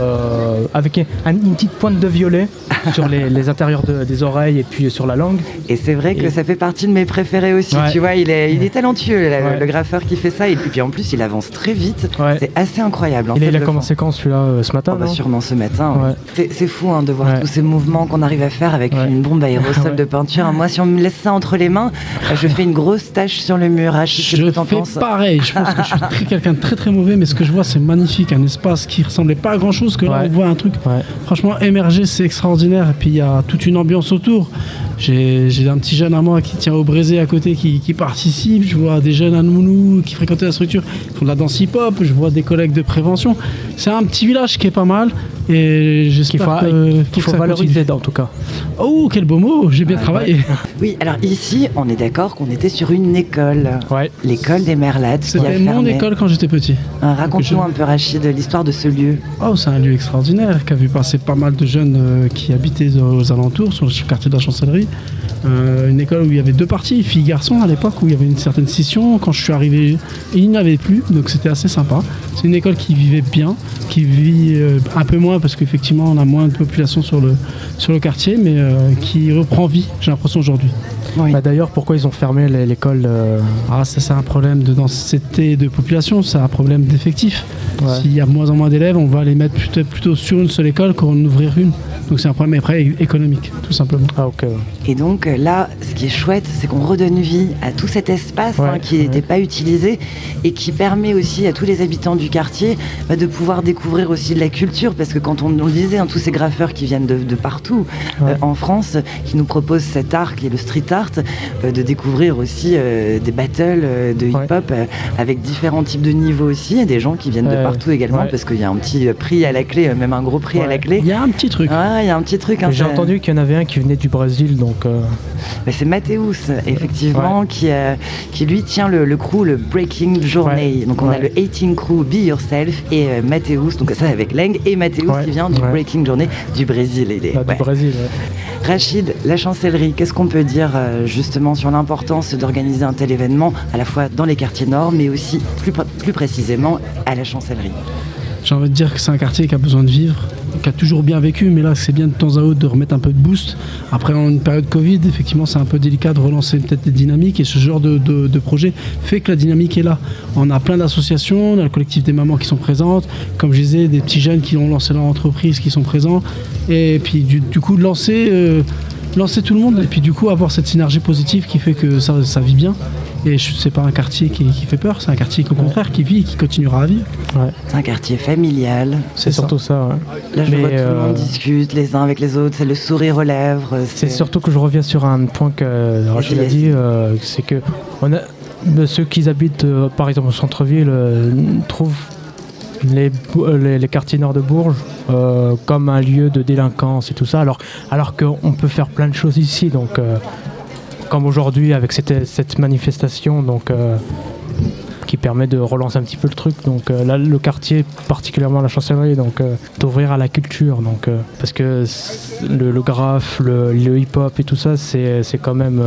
euh, avec un- une petite pointe de violet sur les, les intérieurs de- des oreilles et puis sur la langue. Et c'est vrai que Et- ça fait partie de mes préférés aussi. Ouais. Tu vois, il est, il est talentueux, Ouais. le graffeur qui fait ça. Et puis, en plus, il avance très vite. Ouais. C'est assez incroyable. en Il, fait, a- il a le commencé quand celui-là euh, ce matin Oh, bah, sûrement ce matin. C'est- fou hein, de voir tous ces mouvements qu'on arrive à faire avec une bombe aérosol de peinture. Moi, si on me laisse ça entre les mains, euh, je fais une grosse tache sur le mur. Qu'est-ce Je t'en fais pareil. Je pense que je suis quelqu'un de très très mauvais, mais ce que je vois, c'est magnifique. Un espace qui ressemblait pas à grand chose, que là, Ouais. on voit un truc franchement émerger, c'est extraordinaire. Et puis il y a toute une ambiance autour. J'ai j'ai un petit jeune à moi qui tient au braisé à côté qui, qui participe. Je vois des jeunes à Nounou qui fréquentaient la structure, qui font de la danse hip-hop. Je vois des collègues de prévention. C'est un petit village qui est pas mal. Et j'espère Qu'il faut- que- qu'il faut valoriser, en tout cas. Oh, quel beau mot J'ai bien travaillé. Oui, alors ici, on est d'accord qu'on était sur une école. L'école des a C'était mon fermé. école quand j'étais petit. Raconte-nous un peu, Rachid, l'histoire de ce lieu. Oh, c'est un lieu extraordinaire qui a vu passer pas mal de jeunes euh, qui habitaient aux alentours, sur le quartier de la Chancellerie. Euh, une école où il y avait deux parties, filles-garçons à l'époque, où il y avait une certaine scission. Quand je suis arrivé, il n'y en avait plus, donc c'était assez sympa. C'est une école qui vivait bien, qui vit euh, un peu moins parce qu'effectivement on a moins de population sur le, sur le quartier, mais euh, qui reprend vie, j'ai l'impression aujourd'hui. Bah, D'ailleurs, pourquoi ils ont fermé l'é- l'école euh, Ah, ça, c'est un problème de densité de population, c'est un problème d'effectif. Ouais. S'il y a moins en moins d'élèves, on va les mettre plutôt, plutôt sur une seule école qu'en ouvrir une. Donc c'est un problème après économique, tout simplement. Ah, ok. Et donc là, ce qui est chouette, c'est qu'on redonne vie à tout cet espace hein, qui n'était pas utilisé et qui permet aussi à tous les habitants du quartier bah, de pouvoir découvrir aussi de la culture. Parce que quand on, on le disait, hein, tous ces graffeurs qui viennent de, de partout euh, en France, qui nous proposent cet art qui est le street art, euh, de découvrir aussi euh, des battles de hip-hop avec différents types de niveaux aussi. A des gens qui viennent de partout également parce qu'il y a un petit prix à la clé, même un gros prix à la clé. Il y a un petit truc. Il y a un petit truc. hein, J'ai entendu qu'il y en avait un qui venait du Brésil, donc. bah, c'est Mathéus, effectivement, qui, qui lui tient le, le crew, le Breaking Journey. Donc on a le 18 crew Be Yourself et Mathéus, donc ça avec Leng, et Mathéus Ouais. qui vient du Ouais. Breaking Journey du Brésil. Il est- bah, du. Brésil. Rachid, la chancellerie, qu'est-ce qu'on peut dire euh, justement sur l'importance d'organiser un tel événement, à la fois dans les quartiers nord, mais aussi plus, pr- plus précisément à la chancellerie? J'ai envie de dire que c'est un quartier qui a besoin de vivre, qui a toujours bien vécu, mais là c'est bien de temps à autre de remettre un peu de boost. Après en une période Covid, effectivement c'est un peu délicat de relancer peut-être des dynamiques et ce genre de, projet fait que la dynamique est là. On a plein d'associations, on a le collectif des mamans qui sont présentes, comme je disais, des petits jeunes qui ont lancé leur entreprise qui sont présents, et puis du, du coup de lancer, euh, lancer tout le monde et puis du coup avoir cette synergie positive qui fait que ça, ça vit bien. Et je- c'est pas un quartier qui, qui fait peur, c'est un quartier qui, au contraire qui vit et qui continuera à vivre. C'est un quartier familial. C'est surtout ça. ouais. Là, je Mais, vois tout le euh, monde discute les uns avec les autres, c'est le sourire aux lèvres. C'est surtout que je reviens sur un point que Rachel a dit, euh, c'est que on a, ceux qui habitent euh, par exemple au centre-ville euh, trouvent euh, les- les quartiers nord de Bourges euh, comme un lieu de délinquance et tout ça, alors, alors qu'on peut faire plein de choses ici. Donc, euh, comme aujourd'hui avec cette, cette manifestation donc, qui permet de relancer un petit peu le truc. Donc là, le quartier, particulièrement la chancellerie, donc d'ouvrir à la culture. Donc, parce que le, graphe, le, le hip-hop et tout ça, c'est quand même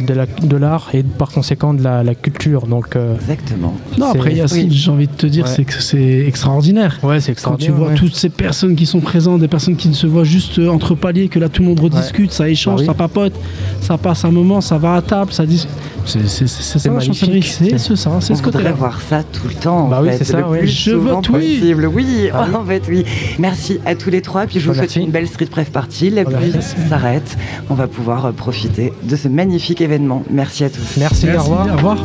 de la- de l'art et par conséquent de la, la culture. Donc, euh, Exactement. Non, après, Yacine, j'ai envie de te dire, Ouais. c'est que c'est extraordinaire. Ouais, c'est Quand tu vois ouais. toutes ces personnes qui sont présentes, des personnes qui ne se voient juste euh, entre paliers, que là tout le monde rediscute, ça échange, Bah oui. ça papote, ça passe un moment, ça va à table, ça dit. C'est ça magnifique. c'est ce ça, c'est On ce côté-là. voir ça tout le temps. Bah en oui, fait, c'est ça, le oui. plus Je vote oui. possible. Oui, Ah oui. en fait, oui. Merci à tous les trois. Puis je vous souhaite merci. une belle street pref party. La pluie s'arrête. On va pouvoir euh, profiter de ce magnifique événement. Merci à tous. Merci, au revoir. Au revoir.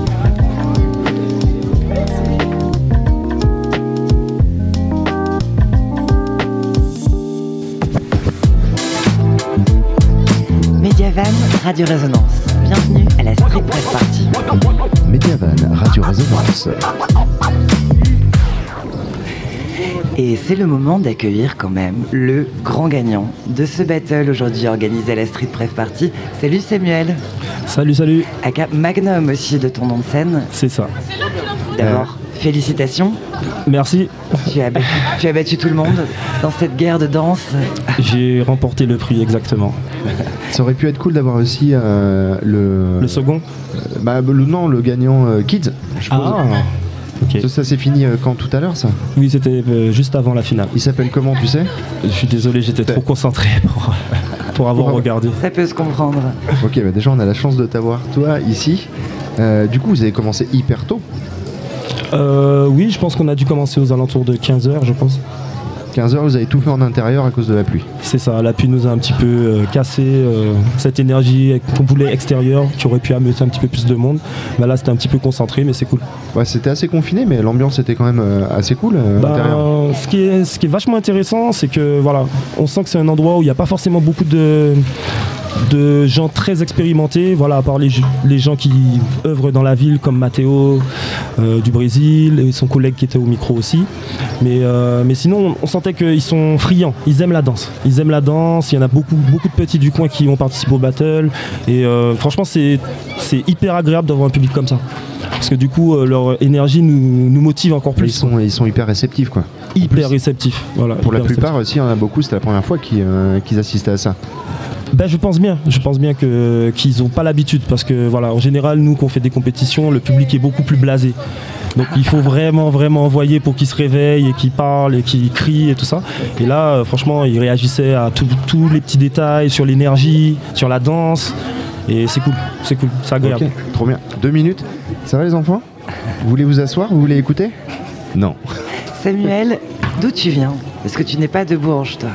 Mediavan, Radio Résonance. Bienvenue à la street pref party. Mediavan, Radio Résonance. Et c'est le moment d'accueillir quand même le grand gagnant de ce battle aujourd'hui organisé à la Street Pref Party. Salut Samuel. Salut, salut. Aka Magnum aussi de ton nom de scène. C'est ça. D'abord, félicitations. Merci. Tu as, battu, tu as battu tout le monde dans cette guerre de danse. J'ai remporté le prix exactement. Ça aurait pu être cool d'avoir aussi euh, le. Le second Euh, bah, le, Non, le gagnant euh, Kids. Je. Ah. Ok. Ça, ça s'est fini euh, quand? Tout à l'heure, ça? Oui, c'était euh, juste avant la finale. Il s'appelle comment, tu sais? Je suis désolé, j'étais trop concentré pour, pour avoir regardé. Ça peut se comprendre. Ok, bah déjà, on a la chance de t'avoir, toi, ici. Euh, du coup, vous avez commencé hyper tôt. Euh, oui, je pense qu'on a dû commencer aux alentours de 15h, je pense. 15h, vous avez tout fait en intérieur à cause de la pluie. C'est ça, la pluie nous a un petit peu euh, cassé euh, cette énergie qu'on voulait extérieure, qui aurait pu amener un petit peu plus de monde. Bah là, c'était un petit peu concentré, mais c'est cool. Ouais, c'était assez confiné, mais l'ambiance était quand même euh, assez cool Bah, ce, qui est, ce qui est vachement intéressant, c'est que voilà, on sent que c'est un endroit où il n'y a pas forcément beaucoup de, de gens très expérimentés, voilà, à part les, les gens qui œuvrent dans la ville, comme Matteo euh, du Brésil et son collègue qui était au micro aussi. Mais, euh, mais sinon, on sentait qu'ils sont friands, ils aiment la danse. Ils aiment la danse, il y en a beaucoup, beaucoup de petits du coin qui ont participé au battle. Et euh, franchement, c'est hyper agréable d'avoir un public comme ça. Parce que du coup, euh, leur énergie nous, nous motive encore plus. Ils sont, ils sont hyper réceptifs, quoi. hyper réceptifs. Voilà, Pour la plupart aussi, il y en a beaucoup, c'était la première fois qu'ils euh, qu'ils assistaient à ça. Ben, je pense bien, je pense bien que qu'ils n'ont pas l'habitude parce que voilà, en général, nous qu'on fait des compétitions, le public est beaucoup plus blasé. Donc il faut vraiment vraiment envoyer pour qu'ils se réveillent et qu'ils parlent et qu'ils crient et tout ça. Et là, euh, franchement, ils réagissaient à tous les petits détails sur l'énergie, sur la danse. Et c'est cool, c'est cool, c'est agréable. Ok, trop bien. Deux minutes. Ça va les enfants? Vous voulez vous asseoir? Vous voulez écouter? Non. Samuel, d'où tu viens? Parce que tu n'es pas de Bourges, toi.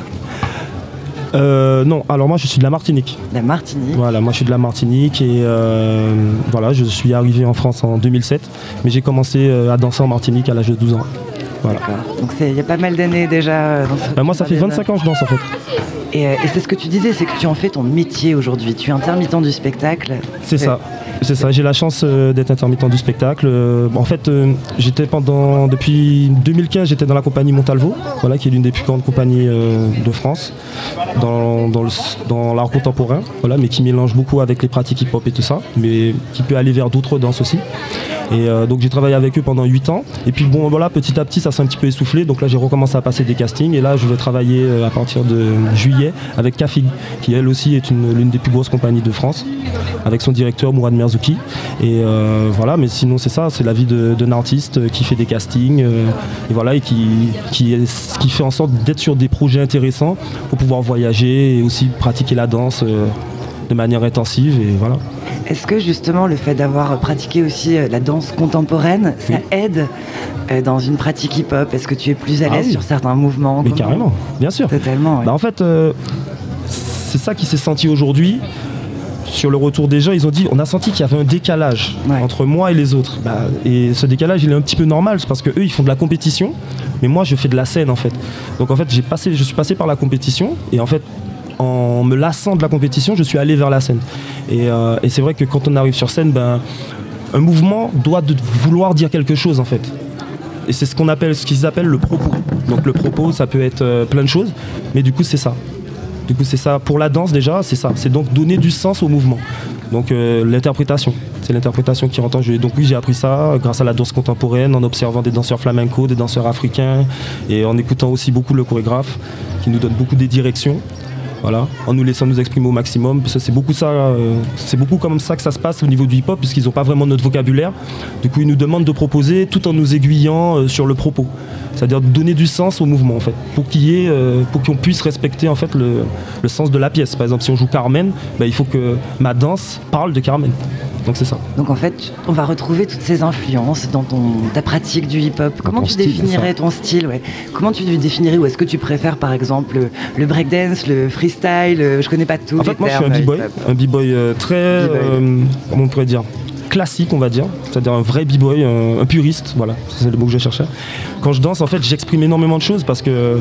Euh, non, alors moi je suis de la Martinique. La Martinique. Voilà, moi je suis de la Martinique et euh, voilà, je suis arrivé en France en 2007, mais j'ai commencé euh, à danser en Martinique à l'âge de 12 ans. Voilà. Donc il y a pas mal d'années déjà. euh, dans ce- Bah, moi ça fait 25 ans que je danse en fait. Et, et c'est ce que tu disais, c'est que tu en fais ton métier aujourd'hui. Tu es intermittent du spectacle. C'est ça. C'est ça, j'ai la chance euh, d'être intermittent du spectacle. Euh, en fait, euh, j'étais pendant depuis 2015, j'étais dans la compagnie Montalvo, voilà, qui est l'une des plus grandes compagnies de France dans, dans l'art contemporain, voilà, mais qui mélange beaucoup avec les pratiques hip-hop et tout ça, mais qui peut aller vers d'autres danses aussi. Et euh, donc j'ai travaillé avec eux pendant 8 ans. Et puis bon voilà, petit à petit ça s'est un petit peu essoufflé. Donc là j'ai recommencé à passer des castings. Et là je vais travailler euh, à partir de juillet avec Kafig, qui elle aussi est une- l'une des plus grosses compagnies de France, avec son directeur Mourad Merzouki. Et euh, voilà, mais sinon c'est ça, c'est la vie d'un artiste qui fait des castings. et voilà, et qui, qui, fait en sorte d'être sur des projets intéressants pour pouvoir voyager et aussi pratiquer la danse de manière intensive. Et voilà. Est-ce que justement le fait d'avoir pratiqué aussi euh, la danse contemporaine, ça aide euh, dans une pratique hip-hop? Est-ce que tu es plus à Ah l'aise oui. sur certains mouvements? Mais carrément, bien sûr. Totalement. Bah, en fait, euh, c'est ça qui s'est senti aujourd'hui. Sur le retour des gens, ils ont dit on a senti qu'il y avait un décalage entre moi et les autres. Bah, et ce décalage, il est un petit peu normal, c'est parce que eux, ils font de la compétition, mais moi, je fais de la scène en fait. Donc en fait, j'ai passé, je suis passé par la compétition, et en fait, en me lassant de la compétition, je suis allé vers la scène. Et, euh, c'est vrai que quand on arrive sur scène, ben un mouvement doit vouloir dire quelque chose en fait. Et c'est ce qu'on appelle, ce qu'ils appellent le propos. Donc le propos, ça peut être euh, plein de choses, mais du coup c'est ça. Du coup c'est ça. Pour la danse déjà, c'est ça. C'est donc donner du sens au mouvement. Donc euh, l'interprétation, c'est l'interprétation qui rentre en jeu. Donc oui, j'ai appris ça grâce à la danse contemporaine, en observant des danseurs flamenco, des danseurs africains, et en écoutant aussi beaucoup le chorégraphe, qui nous donne beaucoup des directions. Voilà, en nous laissant nous exprimer au maximum. Euh, c'est beaucoup comme ça que ça se passe au niveau du hip-hop, puisqu'ils n'ont pas vraiment notre vocabulaire. Du coup, ils nous demandent de proposer tout en nous aiguillant euh, sur le propos. C'est-à-dire de donner du sens au mouvement, en fait, pour qu'il euh, pour qu'on puisse respecter en fait le, le sens de la pièce. Par exemple, si on joue Carmen, bah, il faut que ma danse parle de Carmen. Donc c'est ça. Donc en fait, on va retrouver toutes ces influences dans ton, ta pratique du hip-hop. Comment tu style, définirais ton style ouais Comment tu définirais ou est-ce que tu préfères par exemple le, le breakdance, le freestyle euh, Je connais pas tout. En fait, moi, je suis un b-boy, un b-boy euh, très, euh, comment on pourrait dire, classique, on va dire, c'est-à-dire un vrai b-boy, un, un puriste, voilà, c'est le mot que je cherchais. Quand je danse, en fait, j'exprime énormément de choses parce que,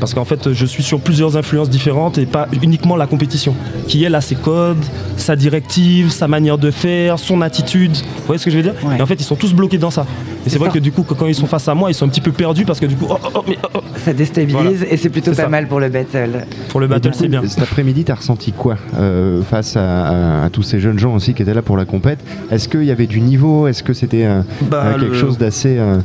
parce qu'en fait, je suis sur plusieurs influences différentes et pas uniquement la compétition, qui elle a ses codes, sa directive, sa manière de faire, son attitude. Vous voyez ce que je veux dire Et en fait, ils sont tous bloqués dans ça. Et c'est vrai ça. que du coup, quand ils sont face à moi, ils sont un petit peu perdus parce que du coup, oh, oh, oh, mais, oh, oh. Ça déstabilise Voilà. et c'est plutôt pas ça. mal pour le battle. Pour le battle, c'est bien. Cet après-midi, tu as ressenti quoi euh, face à, à- à tous ces jeunes gens aussi qui étaient là pour la compète? Est-ce qu'il y avait du niveau? Est-ce que c'était euh, Bah, euh, quelque le- chose d'assez euh,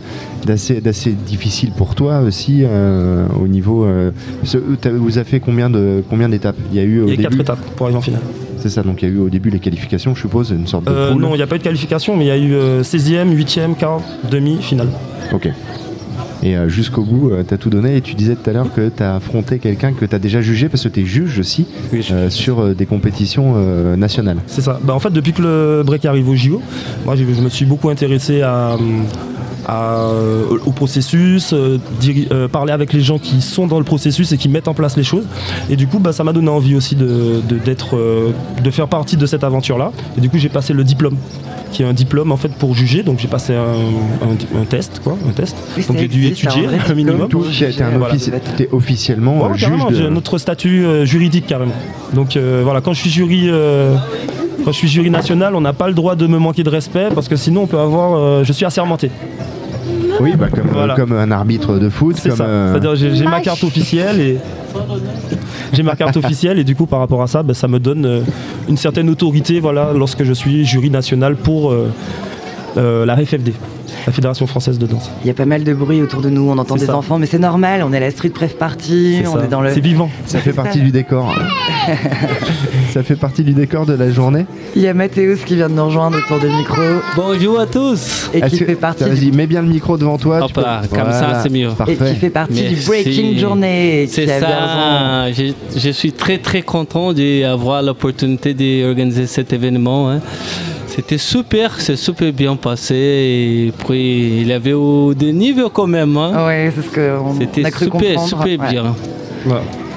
d'assez d'assez difficile pour toi aussi euh, au niveau euh, ce- t'as- Vous avez fait combien de combien d'étapes? Il y a eu au Il y a début quatre étapes pour arriver en finale. C'est ça, donc il y a eu au début les qualifications, je suppose, une sorte de Euh, non, il n'y a pas eu de qualification, mais il y a eu euh, 16e, 8e, quart, demi, finale. Ok. Et euh, jusqu'au bout, tu as tout donné. Et tu disais tout à l'heure que tu as affronté quelqu'un que tu as déjà jugé, parce que tu es juge aussi, euh, sur euh, des compétitions euh, nationales. C'est ça. Bah, en fait, depuis que le break arrive au JO, moi je me suis beaucoup intéressé à, à, euh, au processus, euh, diri- euh, parler avec les gens qui sont dans le processus et qui mettent en place les choses. Et du coup, bah, ça m'a donné envie aussi de, d'être, de faire partie de cette aventure-là. Et du coup, j'ai passé le diplôme qui est un diplôme en fait pour juger donc j'ai passé un, un- un test quoi un test Oui, donc j'ai dû étudier un un minimum t'es- t'es un Voilà. officiellement Ouais, juge de... j'ai notre statut euh, juridique carrément. Donc euh, voilà, quand je suis jury, euh, quand je suis jury national, on n'a pas le droit de me manquer de respect parce que sinon on peut avoir, euh, je suis assermenté. Oui, bah, comme, Voilà. comme un arbitre de foot. C'est ça. euh, C'est-à-dire j'ai, j'ai ma carte officielle et j'ai ma carte officielle et du coup par rapport à ça, bah, ça me donne euh, une certaine autorité, voilà, lorsque je suis jury national pour euh, euh, la FFD, la Fédération française de danse. Il y a pas mal de bruit autour de nous, on entend C'est des ça. enfants, mais c'est normal, on est à la street pref party, C'est on ça. est dans le. C'est vivant. Ça fait partie du décor. ça fait partie du décor de la journée. Il y a Mathéus qui vient de nous rejoindre autour du micro. Bonjour à tous. Et qui Est-ce que- fait partie Vas-y, du- mets bien le micro devant toi. tu Hop peux- là, comme ça, c'est mieux. Parfait. Et qui fait partie du Merci. Breaking Journée. C'est qui ça. Je, je suis très très content d'avoir l'opportunité d'organiser cet événement. hein. C'était super, c'est super bien passé. Et puis il y avait au des niveaux quand même. hein. Ouais, c'est ce qu'on C'était a cru super, comprendre. super ouais. bien.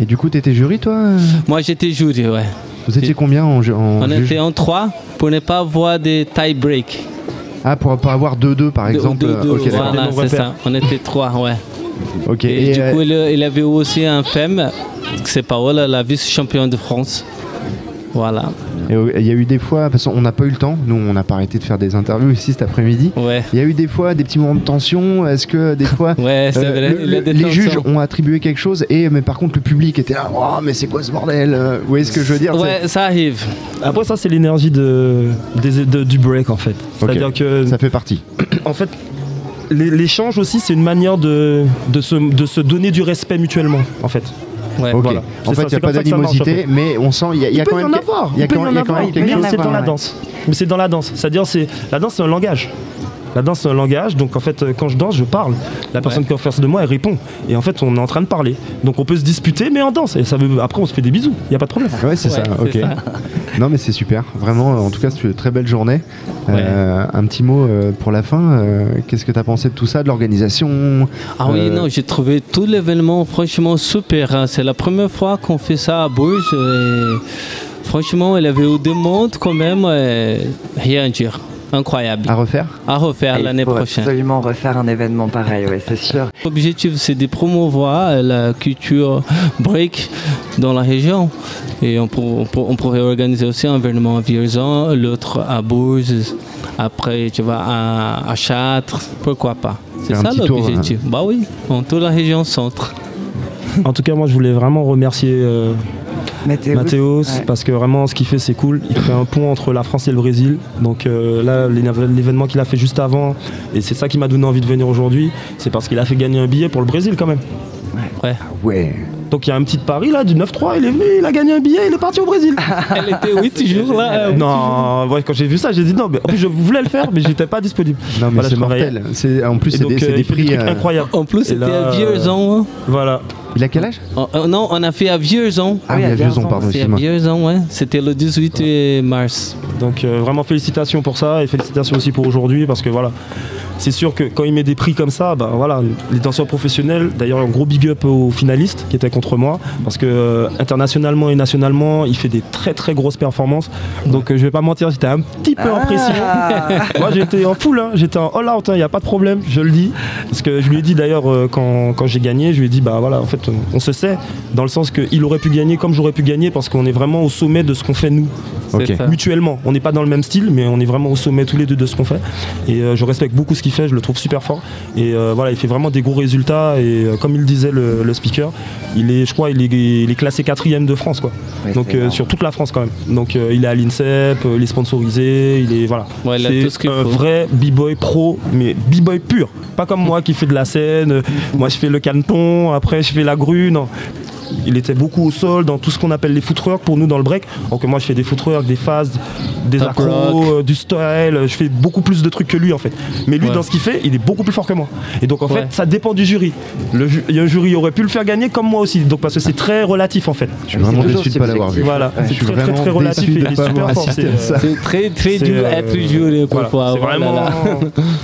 Et du coup, tu étais jury, toi euh Moi j'étais jury, ouais. Vous étiez combien en, ju- en On juge était en trois pour ne pas avoir des tie break. Ah, pour pas avoir 2-2 par exemple. Deux- deux- euh, ok, d'accord. voilà, c'est ça. On était trois, ouais. Ok, Et, et, du euh, coup, il, il avait aussi un femme, c'est Paola, la vice-championne de France. Voilà. Et euh, il y a eu des fois, parce qu'on n'a pas eu le temps, nous on n'a pas arrêté de faire des interviews ici cet après-midi. Il y a eu des fois des petits moments de tension. Est-ce que des fois Ouais, le- des les juges ont attribué quelque chose et mais par contre le public était là, oh, mais c'est quoi ce bordel Euh, Vous voyez ce que je veux dire Ouais, ça arrive. Après ça c'est l'énergie de, du break en fait. C'est-à-dire que ça fait partie. En fait, l'é- l'échange aussi c'est une manière de, de, se, de se donner du respect mutuellement en fait. Ouais, Ok. voilà. En fait, il n'y a pas d'animosité, mais on sent, il y a, y quand même. Il y en il y a quand avoir. même quelque Mais chose. c'est dans la danse. Mais c'est dans la danse. C'est-à-dire, c'est la danse, c'est un langage. La danse, c'est un langage. Donc, en fait, euh, quand je danse, je parle. La personne qui est en face de moi, elle répond. Et en fait, on est en train de parler. Donc, on peut se disputer, mais en danse. Et ça veut... après, on se fait des bisous. Il n'y a pas de problème. Ouais, c'est ça, ok. Non, mais c'est super. Vraiment, en tout cas, c'est une très belle journée. Euh, un petit mot euh, pour la fin. euh, Qu'est-ce que tu as pensé de tout ça, de l'organisation? Ah oui, Euh, non, j'ai trouvé tout l'événement franchement super. hein. C'est la première fois qu'on fait ça à Bourges. et franchement, il y avait eu des mondes quand même. et rien à dire. Incroyable. À refaire À refaire Et l'année prochaine. absolument refaire un événement pareil, ouais, c'est sûr. L'objectif, c'est de promouvoir la culture break dans la région. Et on, pour- on pour- on pourrait organiser aussi un événement à Vierzon, l'autre à Bourges, Après, tu vas à, à Châtres, pourquoi pas? C'est ça l'objectif. Bah oui, en toute la région centre. En tout cas, moi, je voulais vraiment remercier euh, Mathéos, Mathéos, ouais. parce que vraiment, ce qu'il fait, c'est cool. Il fait un pont entre la France et le Brésil. Donc euh, là, l'événement qu'il a fait juste avant, et c'est ça qui m'a donné envie de venir aujourd'hui, c'est parce qu'il a fait gagner un billet pour le Brésil quand même. Ouais. Ouais. Donc il y a un petit pari là du 9-3, il est venu, il a gagné un billet, il est parti au Brésil. Elle était, oui, toujours là. euh, non, ouais, quand j'ai vu ça, j'ai dit non, mais en plus je voulais le faire, mais j'étais pas disponible. Non, mais Voilà, c'est mortel. C'est- En plus, c'est des, euh, des prix. euh, incroyables. En plus, c'était à Vierzon. hein. Voilà. Il a quel âge Oh, oh, non, on a fait à Vierzon. Ah oui, à Vierzon, pardon, C'est à. Vierzon, ouais. C'était le 18 mars. Donc euh, vraiment félicitations pour ça et félicitations aussi pour aujourd'hui parce que voilà, c'est sûr que quand il met des prix comme ça, bah voilà, les danseurs professionnels, d'ailleurs un gros big up aux finalistes qui étaient contre moi parce que euh, internationalement et nationalement, il fait des très très grosses performances. Donc euh, je vais pas mentir, j'étais un petit peu en pression. moi j'étais en full, hein, j'étais en all out, il n'y a pas de problème, je le dis. Parce que je lui ai dit d'ailleurs euh, quand, quand j'ai gagné, je lui ai dit bah voilà, en fait on, se sait dans le sens qu'il aurait pu gagner comme j'aurais pu gagner parce qu'on est vraiment au sommet de ce qu'on fait nous. Mutuellement, on n'est pas dans le même style, mais on est vraiment au sommet tous les deux de ce qu'on fait. Et euh, je respecte beaucoup ce qu'il fait, je le trouve super fort. Et euh, voilà, il fait vraiment des gros résultats. Et euh, comme il disait le, le speaker, il est, je crois, il est, il est classé quatrième de France, quoi. Ouais, Donc euh, sur toute la France quand même. Donc euh, il est à l'INSEP, euh, il est sponsorisé, il est voilà. Ouais, C'est ce un faut. vrai b-boy pro, mais b-boy pur. Pas comme moi qui fais de la scène. Moi je fais le caneton, après je fais la grue. Non. Il était beaucoup au sol dans tout ce qu'on appelle les footwork pour nous dans le break. Donc moi je fais des footwork, des phases, des Top accros, euh, du style. Je fais beaucoup plus de trucs que lui en fait. Mais lui Ouais. dans ce qu'il fait, il est beaucoup plus fort que moi. Et donc en Ouais. fait ça dépend du jury. Le ju- il y a un jury aurait pu le faire gagner comme moi aussi. Donc parce que c'est très relatif en fait. Je suis vraiment déçu de ne pas l'avoir vu. Voilà, c'est très, très, très relatif et de il est super fort. assisté c'est, à très, très dur euh, être juré voilà, parfois. c'est vraiment,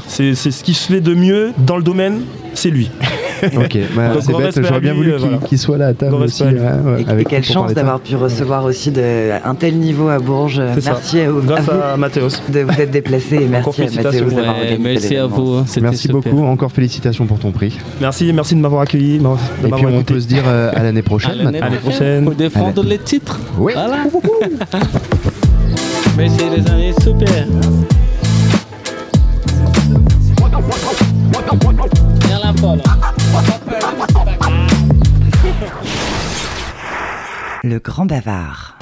c'est ce qui se fait de mieux dans le domaine, c'est lui. Ok, bah, c'est bête, j'aurais bien voulu euh, qu'il voilà. qu'il soit là à table Grand aussi. ouais, ouais, Et, et avec quelle pour chance d'avoir pu recevoir aussi de, un tel niveau à Bourges. C'est ça. merci à, vous- Grâce à à Mathéos. de vous être déplacé et merci à félicitations. Mathéos d'avoir Ouais, organisé merci à vous. hein, Merci super. beaucoup, encore félicitations pour ton prix. Merci, merci de m'avoir accueilli, de Et puis on peut se dire euh, à l'année prochaine. À l'année prochaine, pour défendre les titres. Oui. Voilà. Merci les amis, super. Viens là, Paul. Le grand bavard.